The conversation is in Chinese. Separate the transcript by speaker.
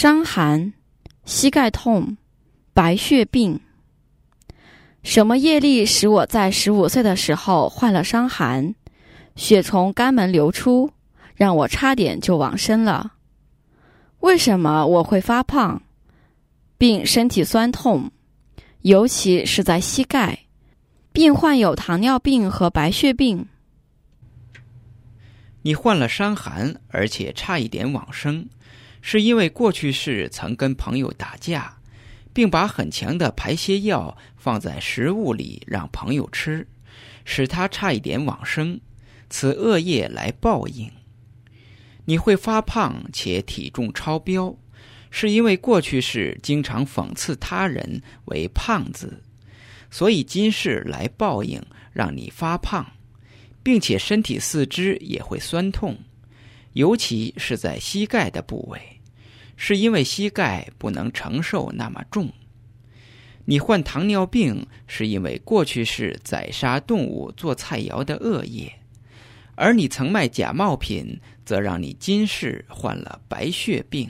Speaker 1: 伤寒、膝盖痛、白血病。什么业力使我在十五岁的时候患了伤寒，血从肝门流出，让我差点就往生了？为什么我会发胖，并身体酸痛，尤其是在膝盖，并患有糖尿病和白血病？
Speaker 2: 你患了伤寒，而且差一点往生，是因为过去世曾跟朋友打架，并把很强的排泄药放在食物里让朋友吃，使他差一点往生，此恶业来报应。你会发胖且体重超标，是因为过去世经常讽刺他人为胖子，所以今世来报应，让你发胖，并且身体四肢也会酸痛，尤其是在膝盖的部位，是因为膝盖不能承受那么重。你患糖尿病，是因为过去是宰杀动物做菜肴的恶业。而你曾卖假冒品，则让你今世患了白血病。